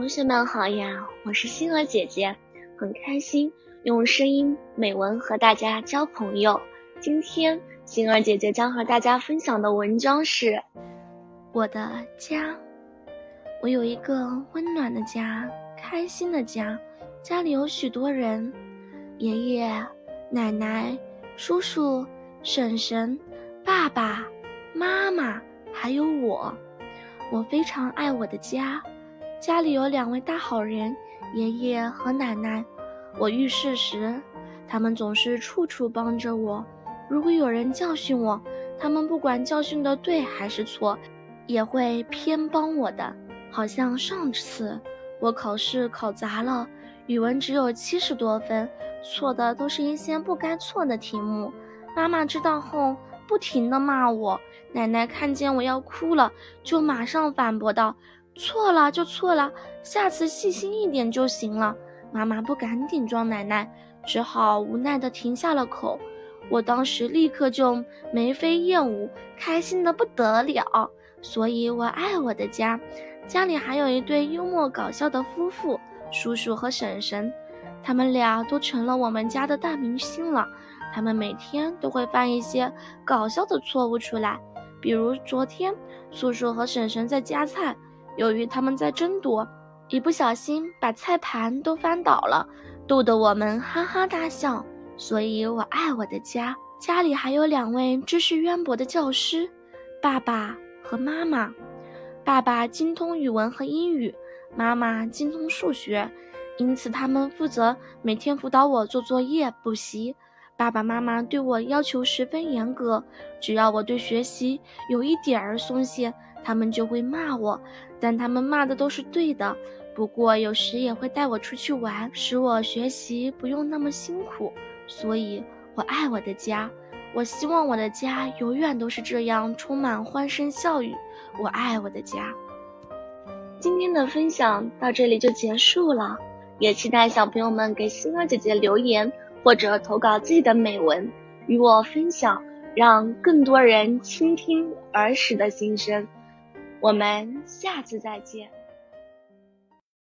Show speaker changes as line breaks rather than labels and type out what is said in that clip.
同学们好呀，我是星儿姐姐，很开心用声音美文和大家交朋友。今天星儿姐姐将和大家分享的文章是《我的家》。我有一个温暖的家，开心的家，家里有许多人，爷爷、奶奶、叔叔、婶婶、爸爸妈妈，还有我。我非常爱我的家。家里有两位大好人，爷爷和奶奶。我遇事时，他们总是处处帮着我。如果有人教训我，他们不管教训的对还是错，也会偏帮我的。好像上次我考试考砸了，语文只有七十多分，错的都是一些不该错的题目。妈妈知道后，不停地骂我。奶奶看见我要哭了，就马上反驳道。错了就错了，下次细心一点就行了。妈妈不敢顶撞奶奶，只好无奈地停下了口。我当时立刻就眉飞燕舞，开心的不得了。所以我爱我的家，家里还有一对幽默搞笑的夫妇，叔叔和婶婶，他们俩都成了我们家的大明星了。他们每天都会犯一些搞笑的错误出来，比如昨天，叔叔和婶婶在夹菜。由于他们在争夺，一不小心把菜盘都翻倒了，逗得我们哈哈大笑。所以我爱我的家，家里还有两位知识渊博的教师，爸爸和妈妈。爸爸精通语文和英语，妈妈精通数学，因此他们负责每天辅导我做作业、补习。爸爸妈妈对我要求十分严格，只要我对学习有一点儿松懈。他们就会骂我，但他们骂的都是对的。不过有时也会带我出去玩，使我学习不用那么辛苦。所以，我爱我的家。我希望我的家永远都是这样，充满欢声笑语。我爱我的家。今天的分享到这里就结束了，也期待小朋友们给星儿姐姐留言或者投稿自己的美文与我分享，让更多人倾听儿时的心声。我们下次再见。